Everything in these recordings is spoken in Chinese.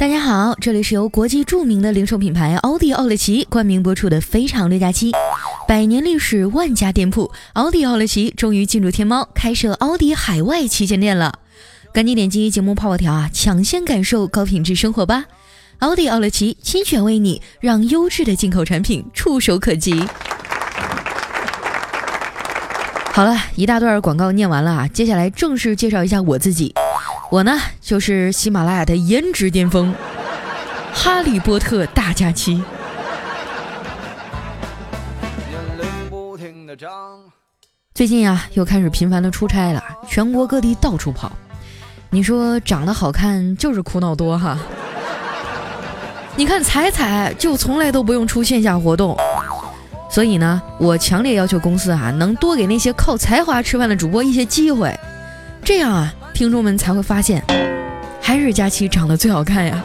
大家好，这里是由国际著名的零售品牌奥迪奥乐奇冠名播出的《非常六加七》，百年历史，万家店铺，奥迪奥乐奇终于进入天猫，开设奥迪海外旗舰店了。赶紧点击节目泡泡条啊，抢先感受高品质生活吧！奥迪奥乐奇亲选为你，让优质的进口产品触手可及。好了一大段广告念完了啊，接下来正式介绍一下我自己。我呢，就是喜马拉雅的颜值巅峰，《哈利波特大假期》。最近啊，又开始频繁的出差了，全国各地到处跑。你说长得好看就是苦恼多哈。你看彩彩就从来都不用出线下活动，所以呢，我强烈要求公司啊，能多给那些靠才华吃饭的主播一些机会，这样啊。听众们才会发现，还是佳琪长得最好看呀。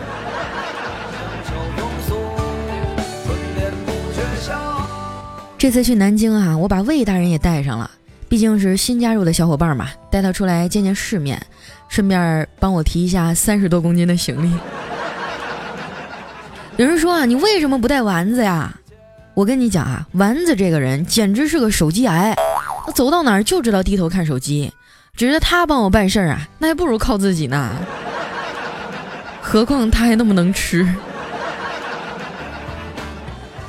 这次去南京啊，我把魏大人也带上了，毕竟是新加入的小伙伴嘛，带他出来见见世面，顺便帮我提一下三十多公斤的行李。有人说啊，你为什么不带丸子呀？我跟你讲啊，丸子这个人简直是个手机癌，他走到哪儿就知道低头看手机。觉得他帮我办事儿啊，那还不如靠自己呢。何况他还那么能吃。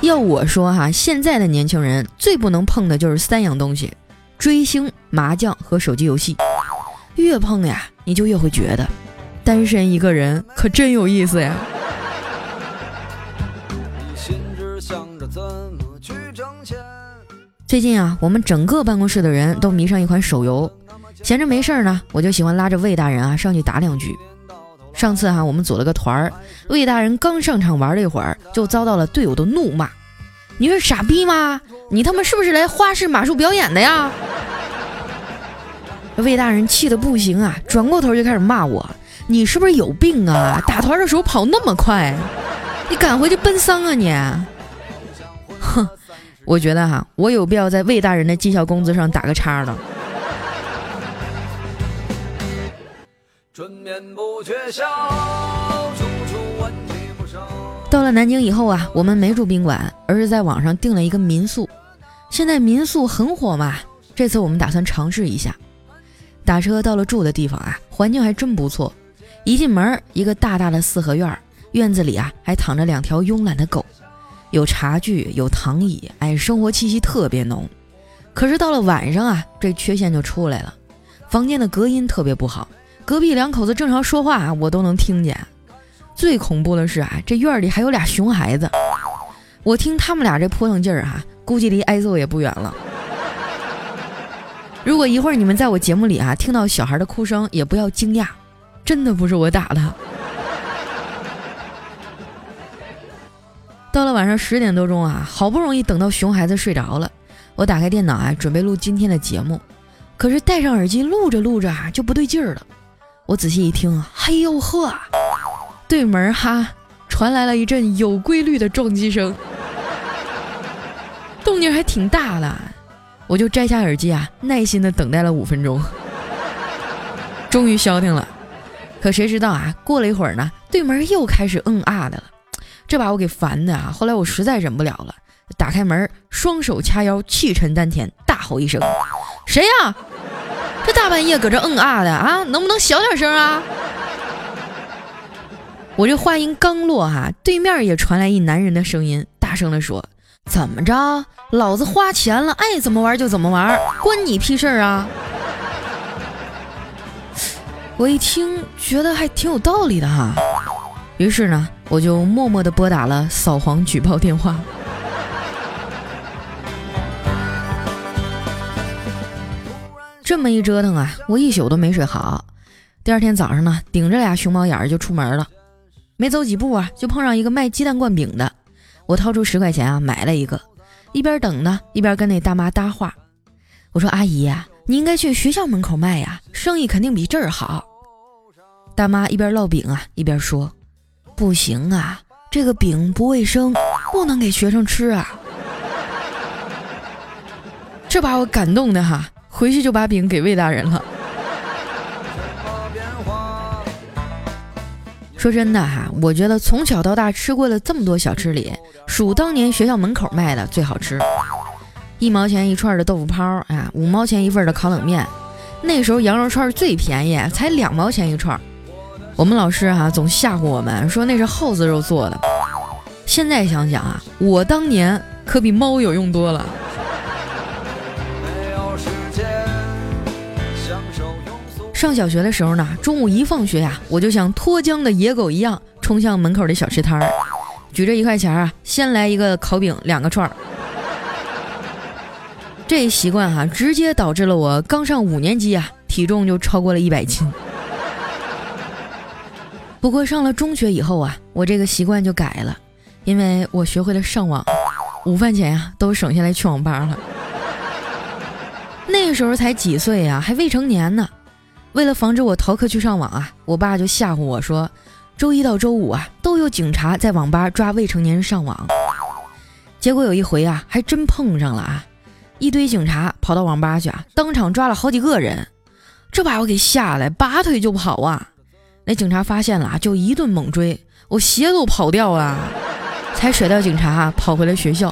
要我说哈，现在的年轻人最不能碰的就是三样东西：追星、麻将和手机游戏。越碰呀，你就越会觉得，单身一个人可真有意思呀。最近啊，我们整个办公室的人都迷上一款手游。闲着没事儿呢，我就喜欢拉着魏大人啊上去打两局。上次哈，我们组了个团儿，魏大人刚上场玩了一会儿，就遭到了队友的怒骂：“你是傻逼吗？你他妈是不是来花式马术表演的呀？”魏大人气得不行啊，转过头就开始骂我：“你是不是有病啊？打团的时候跑那么快，你赶回去奔丧啊你！”哼，我觉得哈，我有必要在魏大人的绩效工资上打个叉了。春眠不觉晓，处处问题不少到了南京以后啊，我们没住宾馆，而是在网上订了一个民宿。现在民宿很火嘛，这次我们打算尝试一下。打车到了住的地方啊，环境还真不错。一进门，一个大大的四合院，院子里啊还躺着两条慵懒的狗，有茶具，有躺椅，哎，生活气息特别浓。可是到了晚上啊，这缺陷就出来了，房间的隔音特别不好。隔壁两口子正常说话啊，我都能听见。最恐怖的是啊，这院里还有俩熊孩子，我听他们俩这扑腾劲儿啊，估计离挨揍也不远了。如果一会儿你们在我节目里啊听到小孩的哭声，也不要惊讶，真的不是我打的。到了晚上十点多钟啊，好不容易等到熊孩子睡着了，我打开电脑啊，准备录今天的节目，可是戴上耳机录着录着啊，就不对劲儿了。我仔细一听，嘿呦呵，对门哈传来了一阵有规律的撞击声，动静还挺大的。我就摘下耳机啊，耐心的等待了五分钟，终于消停了。可谁知道啊，过了一会儿呢，对门又开始嗯啊的了，这把我给烦的啊。后来我实在忍不了了，打开门，双手掐腰，气沉丹田，大吼一声：“谁呀？”这大半夜搁这嗯啊的啊，能不能小点声啊？我这话音刚落哈，对面也传来一男人的声音，大声的说：“怎么着？老子花钱了，爱怎么玩就怎么玩，关你屁事儿啊！”我一听，觉得还挺有道理的哈，于是呢，我就默默的拨打了扫黄举报电话。这么一折腾啊，我一宿都没睡好。第二天早上呢，顶着俩熊猫眼儿就出门了。没走几步啊，就碰上一个卖鸡蛋灌饼的。我掏出十块钱啊，买了一个。一边等呢，一边跟那大妈搭话。我说：“阿姨，你应该去学校门口卖呀，生意肯定比这儿好。”大妈一边烙饼啊，一边说：“不行啊，这个饼不卫生，不能给学生吃啊。”这把我感动的哈。回去就把饼给魏大人了。说真的哈，我觉得从小到大吃过了这么多小吃里，数当年学校门口卖的最好吃。一毛钱一串的豆腐泡啊，五毛钱一份的烤冷面。那时候羊肉串最便宜，才两毛钱一串。我们老师哈总吓唬我们说那是耗子肉做的。现在想想啊，我当年可比猫有用多了。上小学的时候呢，中午一放学呀，我就像脱缰的野狗一样冲向门口的小吃摊儿，举着一块钱啊，先来一个烤饼，两个串儿。这习惯哈，直接导致了我刚上五年级啊，体重就超过了一百斤。不过上了中学以后啊，我这个习惯就改了，因为我学会了上网，午饭钱呀都省下来去网吧了。那时候才几岁呀，还未成年呢。为了防止我逃课去上网啊，我爸就吓唬我说，周一到周五啊都有警察在网吧抓未成年人上网。结果有一回啊，还真碰上了啊，一堆警察跑到网吧去啊，当场抓了好几个人，这把我给吓得拔腿就跑啊。那警察发现了啊就一顿猛追，我鞋都跑掉了，才甩掉警察跑回了学校。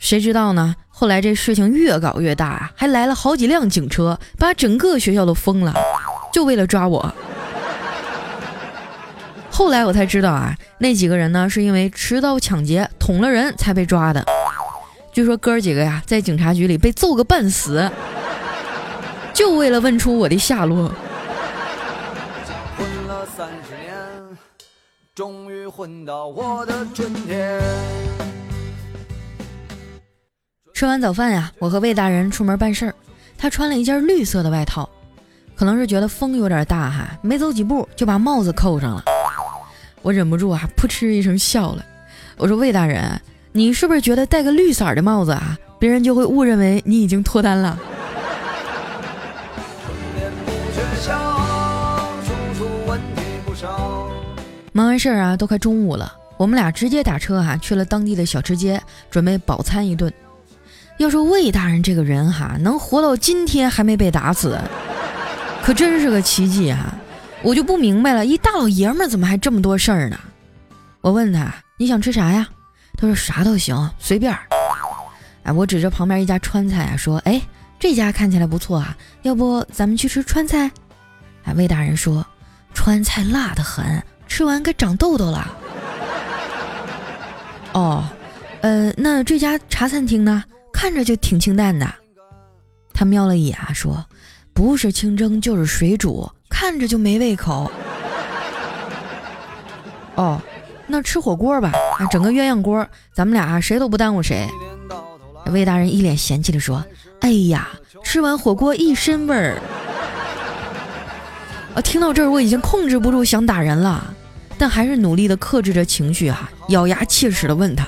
谁知道呢？后来这事情越搞越大啊，还来了好几辆警车，把整个学校都封了，就为了抓我。后来我才知道啊，那几个人呢是因为持刀抢劫捅了人才被抓的。据说哥儿几个呀，在警察局里被揍个半死，就为了问出我的下落。混了三十年，终于混到我的春天。吃完早饭呀，我和魏大人出门办事儿。他穿了一件绿色的外套，可能是觉得风有点大哈，没走几步就把帽子扣上了。我忍不住啊，噗嗤一声笑了。我说：“魏大人，你是不是觉得戴个绿色的帽子啊，别人就会误认为你已经脱单了？”忙完事儿啊，都快中午了，我们俩直接打车哈去了当地的小吃街，准备饱餐一顿。要说魏大人这个人哈，能活到今天还没被打死，可真是个奇迹哈！我就不明白了，一大老爷们怎么还这么多事儿呢？我问他你想吃啥呀？他说啥都行，随便。哎，我指着旁边一家川菜啊，说哎这家看起来不错啊，要不咱们去吃川菜？哎，魏大人说川菜辣得很，吃完该长痘痘了。哦，呃，那这家茶餐厅呢？看着就挺清淡的，他瞄了一眼啊，说：“不是清蒸就是水煮，看着就没胃口。”哦，那吃火锅吧，啊，整个鸳鸯锅，咱们俩谁都不耽误谁。魏大人一脸嫌弃的说：“哎呀，吃完火锅一身味儿。”啊，听到这儿我已经控制不住想打人了，但还是努力的克制着情绪啊，咬牙切齿的问他：“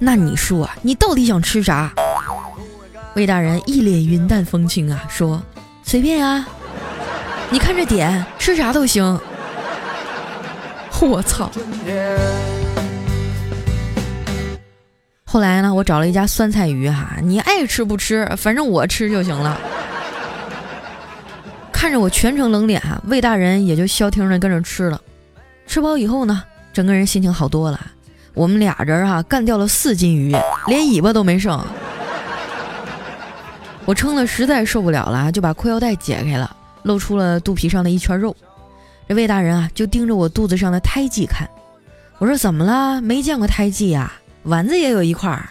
那你说，你到底想吃啥？”魏大人一脸云淡风轻啊，说：“随便啊，你看着点，吃啥都行。”我操！后来呢，我找了一家酸菜鱼哈，你爱吃不吃，反正我吃就行了。看着我全程冷脸，魏大人也就消停的跟着吃了。吃饱以后呢，整个人心情好多了。我们俩人哈干掉了四斤鱼，连尾巴都没剩。我撑的实在受不了了，就把裤腰带解开了，露出了肚皮上的一圈肉。这魏大人啊，就盯着我肚子上的胎记看。我说怎么了？没见过胎记啊？丸子也有一块儿。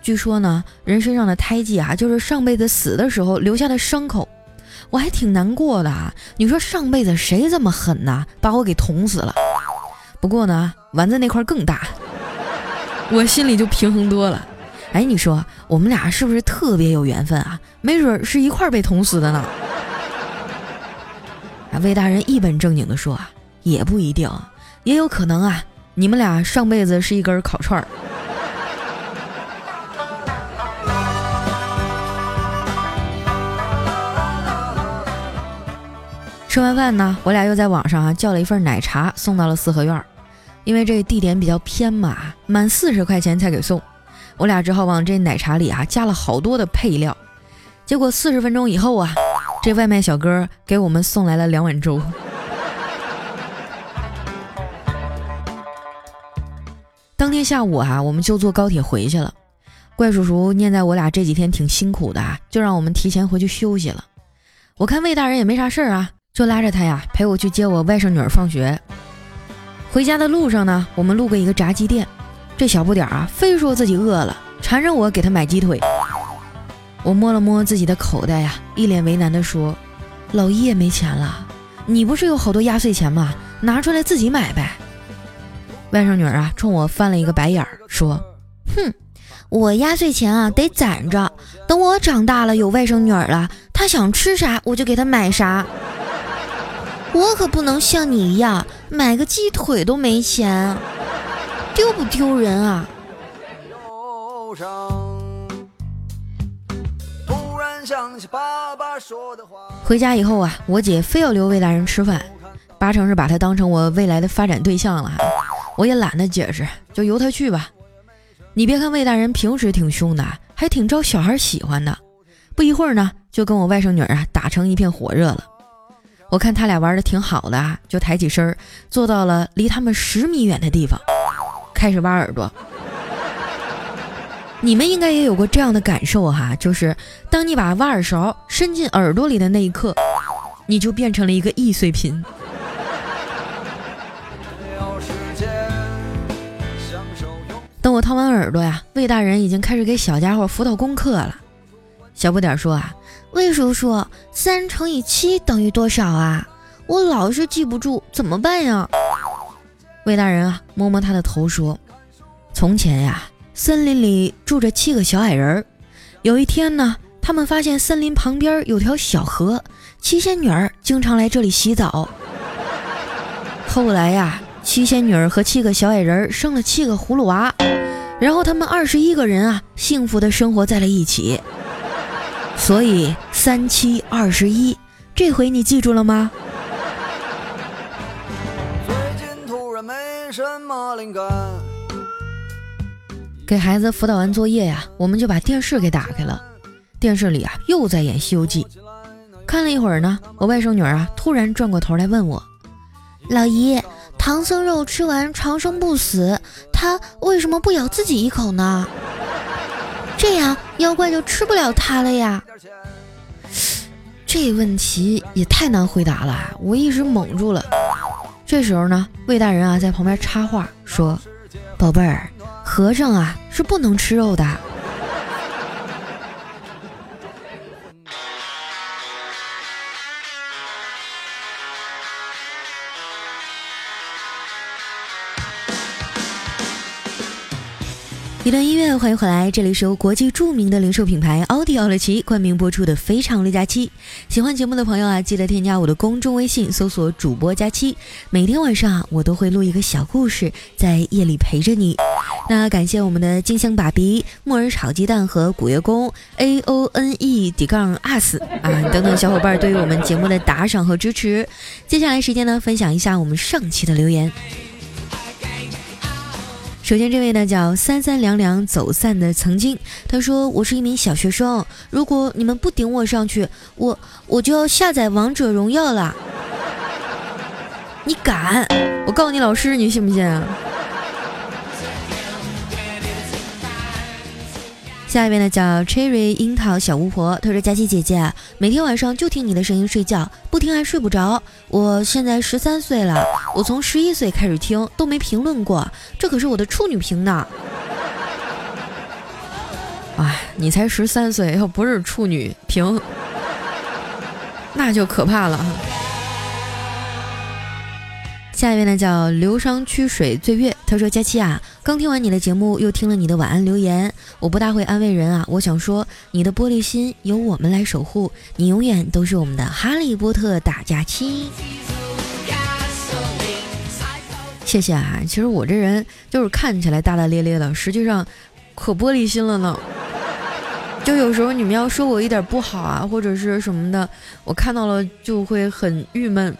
据说呢，人身上的胎记啊，就是上辈子死的时候留下的伤口。我还挺难过的啊。你说上辈子谁这么狠呢？把我给捅死了。不过呢，丸子那块更大，我心里就平衡多了。哎，你说我们俩是不是特别有缘分啊？没准是一块儿被捅死的呢。啊，魏大人一本正经的说啊，也不一定，也有可能啊，你们俩上辈子是一根烤串儿。吃完饭呢，我俩又在网上啊叫了一份奶茶，送到了四合院儿，因为这地点比较偏嘛，满四十块钱才给送。我俩只好往这奶茶里啊加了好多的配料。结果四十分钟以后啊这外卖小哥给我们送来了两碗粥。当天下午啊我们就坐高铁回去了。怪叔叔念在我俩这几天挺辛苦的啊就让我们提前回去休息了。我看魏大人也没啥事儿啊就拉着他呀陪我去接我外甥女儿放学。回家的路上呢我们路过一个炸鸡店。这小不点儿啊，非说自己饿了，缠着我给他买鸡腿。我摸了摸自己的口袋呀，一脸为难地说：“老一也没钱了，你不是有好多压岁钱吗？拿出来自己买呗。”外甥女儿啊，冲我翻了一个白眼儿，说：“哼。”我压岁钱啊得攒着，等我长大了有外甥女儿了，她想吃啥我就给她买啥。我可不能像你一样买个鸡腿都没钱，丢不丢人啊？回家以后啊，我姐非要留魏大人吃饭，八成是把他当成我未来的发展对象了。我也懒得解释，就由他去吧。你别看魏大人平时挺凶的，还挺招小孩喜欢的。不一会儿呢，就跟我外甥女啊打成一片火热了。我看他俩玩的挺好的啊，就抬起身坐到了离他们十米远的地方，开始挖耳朵。你们应该也有过这样的感受哈，就是当你把挖耳勺伸进耳朵里的那一刻，你就变成了一个易碎品。等我掏完耳朵呀，魏大人已经开始给小家伙辅导功课了。小不点说啊，魏叔叔，三乘以七等于多少啊？我老是记不住，怎么办呀？魏大人啊，摸摸他的头说：“从前呀，森林里住着七个小矮人儿。有一天呢，他们发现森林旁边有条小河，七仙女儿经常来这里洗澡。后来呀。”七仙女儿和七个小矮人生了七个葫芦娃，然后他们二十一个人啊，幸福的生活在了一起。所以三七二十一，这回你记住了吗？什么灵感给孩子辅导完作业呀，我们就把电视给打开了。电视里啊，又在演《西游记》。看了一会儿呢，我外甥女啊，突然转过头来问我：“老姨。”唐僧肉吃完长生不死，他为什么不咬自己一口呢？这样妖怪就吃不了他了呀？这问题也太难回答了，我一时懵住了。这时候呢，魏大人啊在旁边插话说：“宝贝儿，和尚啊是不能吃肉的。”一段音乐，欢迎回来，这里是由国际著名的零售品牌奥迪奥乐奇冠名播出的《非常六加七》。喜欢节目的朋友啊，记得添加我的公众微信，搜索“主播佳期”。每天晚上啊我都会录一个小故事，在夜里陪着你。那感谢我们的金香爸比、木耳炒鸡蛋和古月宫 A O N E 底杠 us 啊等等小伙伴对于我们节目的打赏和支持。接下来时间呢，分享一下我们上期的留言。首先，这位呢叫三三两两走散的曾经，他说：“我是一名小学生，如果你们不顶我上去，我我就要下载王者荣耀了。你敢？我告诉你老师，你信不信？”下一位呢叫 Cherry 樱桃小巫婆，她说：“佳琪姐姐，每天晚上就听你的声音睡觉，不听还睡不着。我现在十三岁了，我从十一岁开始听都没评论过，这可是我的处女屏呢。”哎，你才十三岁，要不是处女屏，那就可怕了。下一位呢叫流觞曲水醉月，他说：“佳琪啊，刚听完你的节目，又听了你的晚安留言。我不大会安慰人啊，我想说，你的玻璃心由我们来守护，你永远都是我们的哈利波特大假期。”谢谢啊，其实我这人就是看起来大大咧咧的，实际上可玻璃心了呢。就有时候你们要说我一点不好啊，或者是什么的，我看到了就会很郁闷。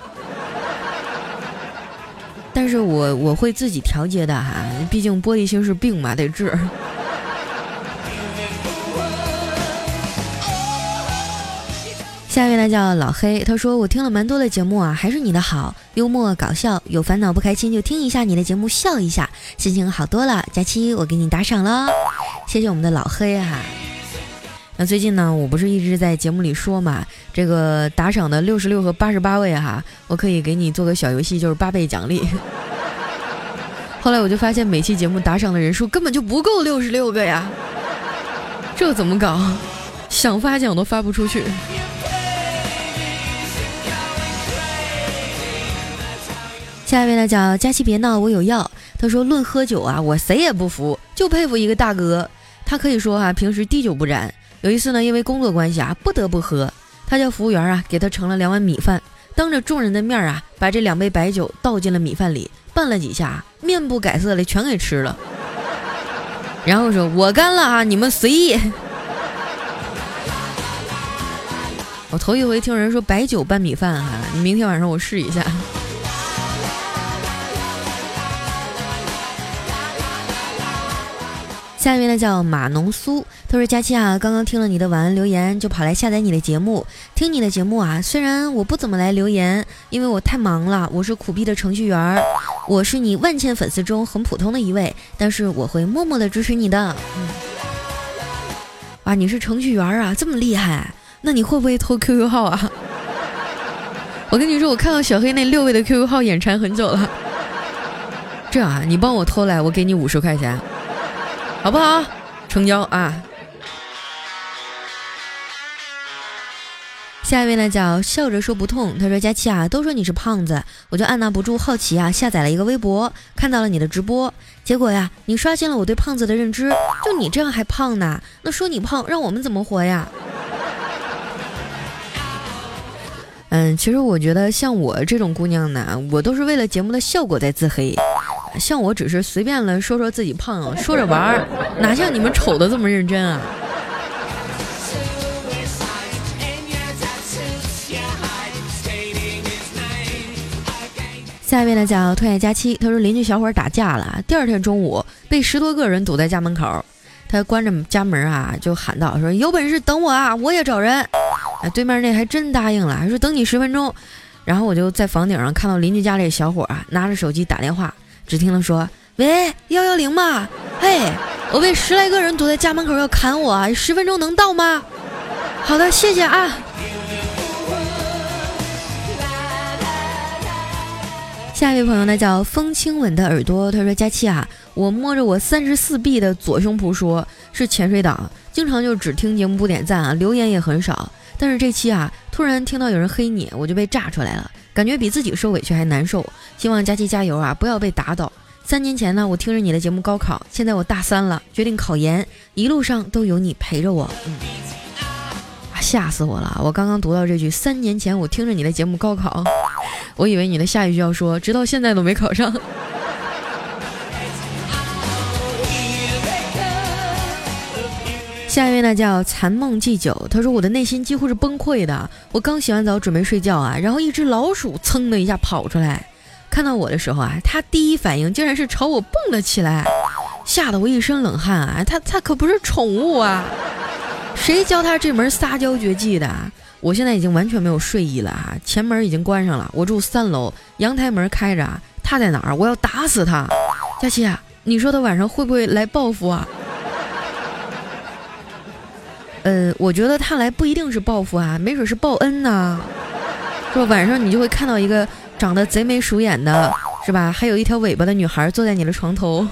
但是我我会自己调节的哈，毕竟玻璃心是病嘛，得治。下一位呢呢叫老黑，他说我听了蛮多的节目啊，还是你的好，幽默搞笑，有烦恼不开心就听一下你的节目笑一下，心情好多了。佳期我给你打赏了，谢谢我们的老黑哈。那最近呢，我不是一直在节目里说嘛，这个打赏的六十六和八十八位哈，我可以给你做个小游戏，就是八倍奖励。后来我就发现每期节目打赏的人数根本就不够六十六个呀，这怎么搞？想发奖都发不出去。下一位呢叫佳琪别闹，我有药。他说论喝酒啊，我谁也不服，就佩服一个大哥，他可以说哈平时滴酒不沾。有一次呢，因为工作关系啊，不得不喝。他叫服务员啊，给他盛了两碗米饭，当着众人的面啊，把这两杯白酒倒进了米饭里，拌了几下，面不改色的全给吃了。然后说：“我干了啊，你们随意。”我头一回听人说白酒拌米饭哈，明天晚上我试一下。下一位呢叫马农苏，他说：“佳期啊，刚刚听了你的晚安留言，就跑来下载你的节目，听你的节目啊。虽然我不怎么来留言，因为我太忙了，我是苦逼的程序员，我是你万千粉丝中很普通的一位，但是我会默默的支持你的。嗯，哇，你是程序员啊，这么厉害，那你会不会偷 QQ 号啊？我跟你说，我看到小黑那六位的 QQ 号眼馋很久了。这样啊，你帮我偷来，我给你五十块钱。”好不好？成交啊！下一位呢，叫笑着说不痛。他说：“佳期啊，都说你是胖子，我就按捺不住好奇啊，下载了一个微博，看到了你的直播。结果呀，你刷新了我对胖子的认知。就你这样还胖呢？那说你胖，让我们怎么活呀？”嗯，其实我觉得像我这种姑娘呢，我都是为了节目的效果在自黑。像我只是随便了说说自己胖，说着玩儿，哪像你们丑的这么认真啊？下一位呢叫特爱佳期，他说邻居小伙打架了，第二天中午被十多个人堵在家门口，他关着家门啊，就喊道说有本事等我啊，我也找人。哎，对面那还真答应了，说等你十分钟。然后我就在房顶上看到邻居家里小伙啊，拿着手机打电话。只听了说：“喂，幺幺零吗？嘿，我被十来个人堵在家门口要砍我，十分钟能到吗？好的，谢谢啊。”下一位朋友呢叫风轻吻的耳朵，他说：“佳期啊，我摸着我三十四 B 的左胸脯说，是潜水党，经常就只听节目不点赞啊，留言也很少。但是这期啊，突然听到有人黑你，我就被炸出来了。”感觉比自己受委屈还难受，希望佳琪加油啊！不要被打倒。三年前呢，我听着你的节目高考，现在我大三了，决定考研，一路上都有你陪着我。嗯，啊吓死我了！我刚刚读到这句，三年前我听着你的节目高考，我以为你的下一句要说，直到现在都没考上。下一位呢叫残梦祭酒，他说我的内心几乎是崩溃的。我刚洗完澡准备睡觉啊，然后一只老鼠噌的一下跑出来，看到我的时候啊，他第一反应竟然是朝我蹦了起来，吓得我一身冷汗啊！他他可不是宠物啊，谁教他这门撒娇绝技的？我现在已经完全没有睡意了啊！前门已经关上了，我住三楼，阳台门开着，他在哪儿？我要打死他！佳琪啊，你说他晚上会不会来报复啊？呃，我觉得他来不一定是报复啊，没准是报恩呢。说晚上你就会看到一个长得贼眉鼠眼的，是吧？还有一条尾巴的女孩坐在你的床头。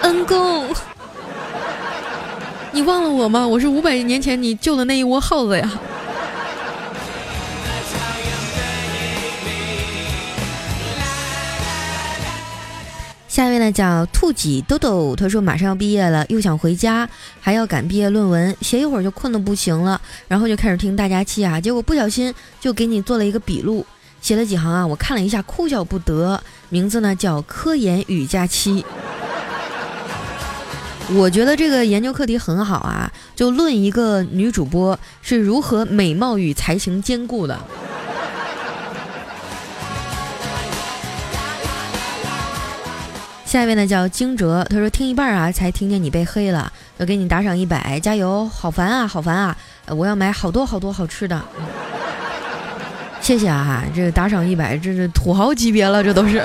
恩公，你忘了我吗？我是五百年前你救的那一窝耗子呀。下一位呢叫兔几豆豆，他说马上要毕业了，又想回家，还要赶毕业论文，写一会儿就困得不行了，然后就开始听大家期啊，结果不小心就给你做了一个笔录，写了几行啊，我看了一下，哭笑不得。名字呢叫科研与假期。我觉得这个研究课题很好啊，就论一个女主播是如何美貌与才情兼顾的。下一位呢叫惊蛰，他说听一半啊才听见你被黑了，要给你打赏一百，加油！好烦啊，好烦啊！我要买好多好多好吃的。谢谢啊，这个打赏一百，这是土豪级别了，这都是。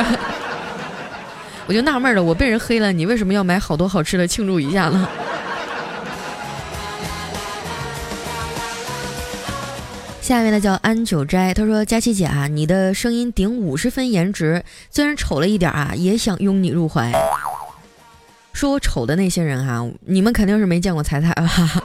我就纳闷了，我被人黑了，你为什么要买好多好吃的庆祝一下呢？下面的叫安九斋，他说：“佳琪姐啊，你的声音顶五十分颜值，虽然丑了一点啊，也想拥你入怀。”说我丑的那些人哈，你们肯定是没见过彩彩吧？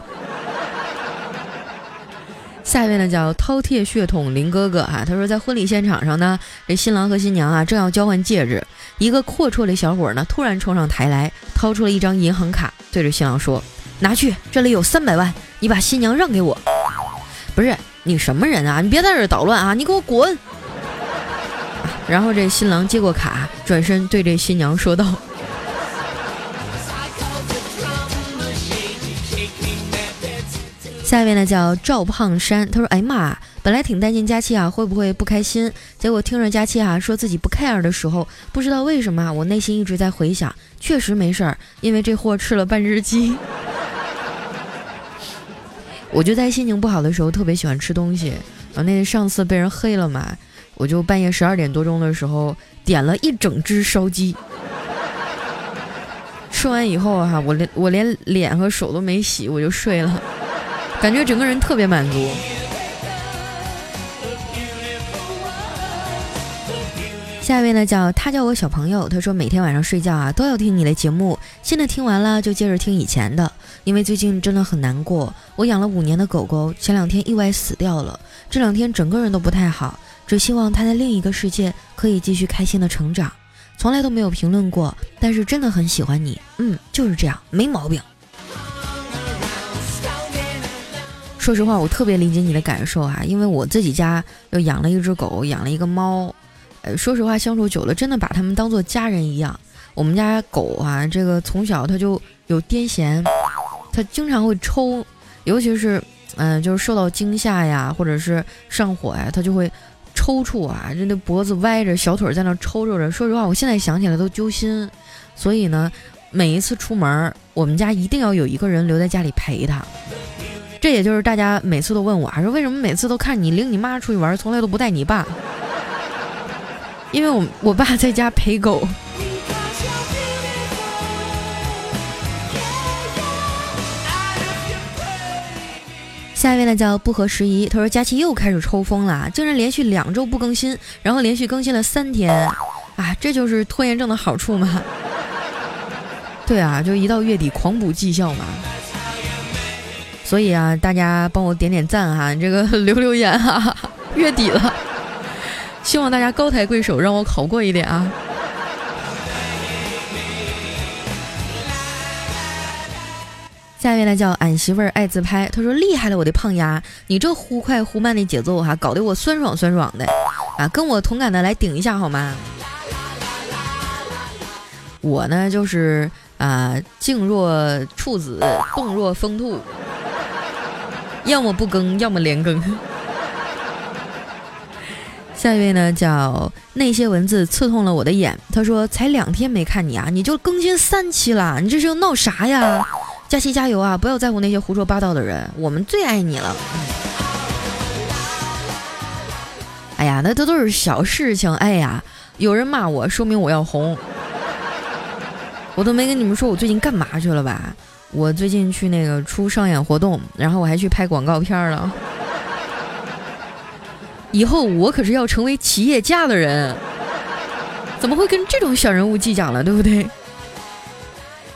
下面呢叫饕餮血统林哥哥哈，他说在婚礼现场上呢，这新郎和新娘啊正要交换戒指，一个阔绰的小伙呢突然冲上台来，掏出了一张银行卡，对着新郎说：“拿去，这里有三百万，你把新娘让给我。”不是。你什么人啊？你别在这捣乱啊！你给我滚！然后这新郎接过卡，转身对这新娘说道：“下面呢叫赵胖山，他说：哎妈，本来挺担心佳期啊会不会不开心，结果听着佳期啊说自己不 care 的时候，不知道为什么啊我内心一直在回想，确实没事儿，因为这货吃了半只鸡。”我就在心情不好的时候特别喜欢吃东西，然后那上次被人黑了嘛，我就半夜十二点多钟的时候点了一整只烧鸡，吃完以后哈，我连我连脸和手都没洗，我就睡了，感觉整个人特别满足。下一位呢，叫他叫我小朋友。他说每天晚上睡觉啊，都要听你的节目。现在听完了就接着听以前的，因为最近真的很难过。我养了五年的狗狗，前两天意外死掉了，这两天整个人都不太好。只希望它在另一个世界可以继续开心的成长。从来都没有评论过，但是真的很喜欢你。嗯，就是这样，没毛病。说实话，我特别理解你的感受啊，因为我自己家又养了一只狗，养了一个猫。说实话，相处久了，真的把他们当做家人一样。我们家狗啊，这个从小它就有癫痫，它经常会抽，尤其是嗯，就是受到惊吓呀，或者是上火呀，它就会抽搐啊，这那脖子歪着，小腿在那抽抽着。说实话，我现在想起来都揪心。所以呢，每一次出门，我们家一定要有一个人留在家里陪它。这也就是大家每次都问我，说为什么每次都看你领你妈出去玩，从来都不带你爸。因为我我爸在家陪狗。下一位呢叫不合时宜，他说佳琪又开始抽风了，竟然连续两周不更新，然后连续更新了三天，啊，这就是拖延症的好处吗？对啊，就一到月底狂补绩效嘛。所以啊，大家帮我点点赞哈，这个 留留言哈，月底了。希望大家高抬贵手，让我考过一点啊！下一位呢叫俺媳妇儿爱自拍，她说厉害了，我的胖丫，你这忽快忽慢的节奏哈，搞得我酸爽酸爽的啊！跟我同感的来顶一下好吗？我呢就是啊静若处子，动若疯兔，要么不更，要么连更。下一位呢，叫那些文字刺痛了我的眼。他说：“才两天没看你啊，你就更新三期了，你这是要闹啥呀？”佳期加油啊！不要在乎那些胡说八道的人，我们最爱你了。哎呀，那这都是小事情。哎呀，有人骂我，说明我要红。我都没跟你们说我最近干嘛去了吧？我最近去那个出商演活动，然后我还去拍广告片了。以后我可是要成为企业家的人，怎么会跟这种小人物计较了，对不对？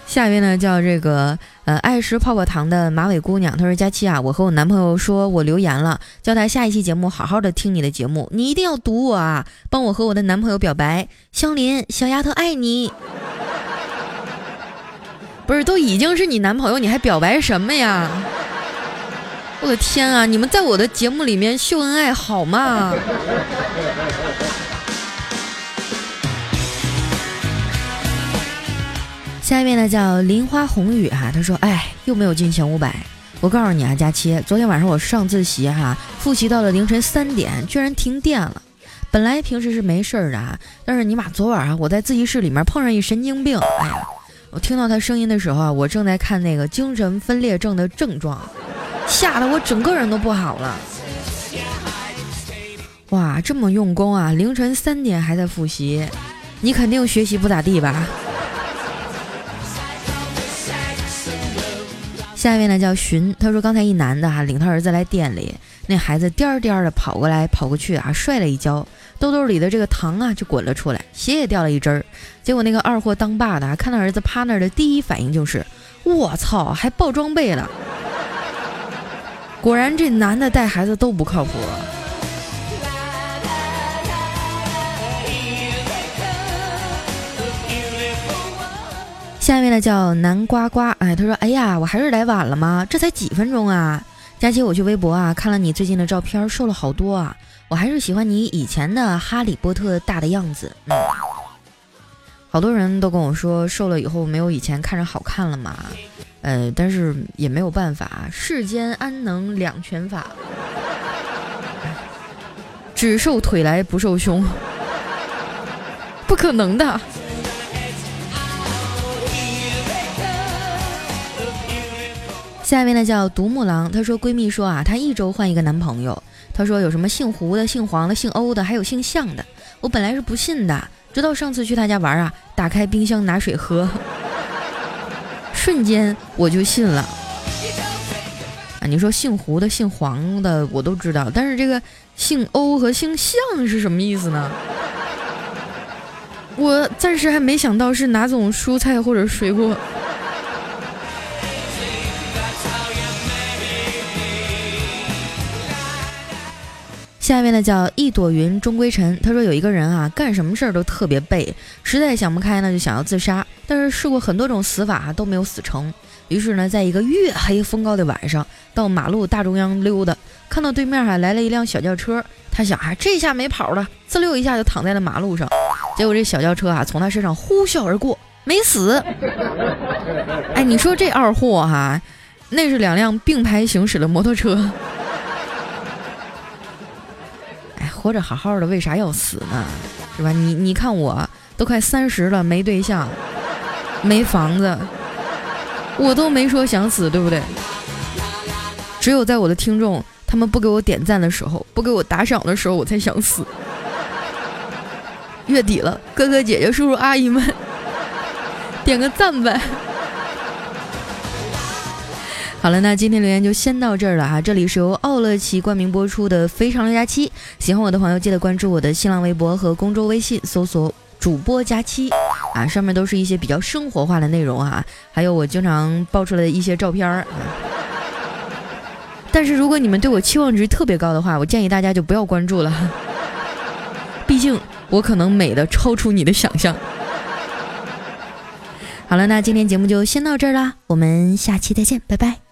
下一位呢，叫这个呃爱吃泡泡糖的马尾姑娘，她说：“佳期啊，我和我男朋友说我留言了，叫他下一期节目好好的听你的节目，你一定要读我啊，帮我和我的男朋友表白，香林小丫头爱你。不是都已经是你男朋友，你还表白什么呀？”我的天啊！你们在我的节目里面秀恩爱好吗？下一位呢叫林花红雨哈，他说：“哎，又没有进前五百。我告诉你啊，佳期，昨天晚上我上自习哈，复习到了凌晨三点，居然停电了。本来平时是没事儿的啊，但是你妈昨晚啊，我在自习室里面碰上一神经病。哎呀，我听到他声音的时候啊，我正在看那个精神分裂症的症状。”吓得我整个人都不好了。哇，这么用功啊！凌晨三点还在复习，你肯定学习不咋地吧？下一位呢叫寻，他说刚才一男的哈领他儿子来店里，那孩子颠儿颠儿的跑过来跑过去啊，摔了一跤，兜兜里的这个糖啊就滚了出来，鞋也掉了一只儿。结果那个二货当爸的看到儿子趴那儿的第一反应就是我操，还爆装备了！果然这男的带孩子都不靠谱。下一位呢叫南瓜瓜，哎，他说：“哎呀，我还是来晚了吗？这才几分钟啊！佳琪，我去微博啊，看了你最近的照片，瘦了好多啊！我还是喜欢你以前的哈利波特大的样子。嗯，好多人都跟我说，瘦了以后没有以前看着好看了嘛。呃，但是也没有办法，世间安能两全法？只瘦腿来不瘦胸，不可能的。”下一位呢叫独木狼，她说闺蜜说啊，她一周换一个男朋友。她说有什么姓胡的、姓黄的、姓欧的，还有姓向的。我本来是不信的，直到上次去他家玩啊，打开冰箱拿水喝，瞬间我就信了。啊，你说姓胡的、姓黄的我都知道，但是这个姓欧和姓向是什么意思呢？我暂时还没想到是哪种蔬菜或者水果。下一位呢叫一朵云终归尘，他说有一个人啊，干什么事儿都特别背，实在想不开呢，就想要自杀，但是试过很多种死法都没有死成。于是呢，在一个月黑风高的晚上，到马路大中央溜达，看到对面还来了一辆小轿车，他想啊，这下没跑了，滋溜一下就躺在了马路上。结果这小轿车啊，从他身上呼啸而过，没死。哎，你说这二货哈，那是两辆并排行驶的摩托车。活着好好的，为啥要死呢？是吧？你你看我都快三十了，没对象，没房子，我都没说想死，对不对？只有在我的听众他们不给我点赞的时候，不给我打赏的时候，我才想死。月底了，哥哥姐姐、叔叔阿姨们，点个赞呗。好了，那今天留言就先到这儿了哈。这里是由奥乐奇冠名播出的《非常六加七》，喜欢我的朋友记得关注我的新浪微博和公众微信，搜索“主播佳期”，啊，上面都是一些比较生活化的内容哈，还有我经常爆出来的一些照片儿。但是如果你们对我期望值特别高的话，我建议大家就不要关注了，毕竟我可能美的超出你的想象。好了，那今天节目就先到这儿啦，我们下期再见，拜拜。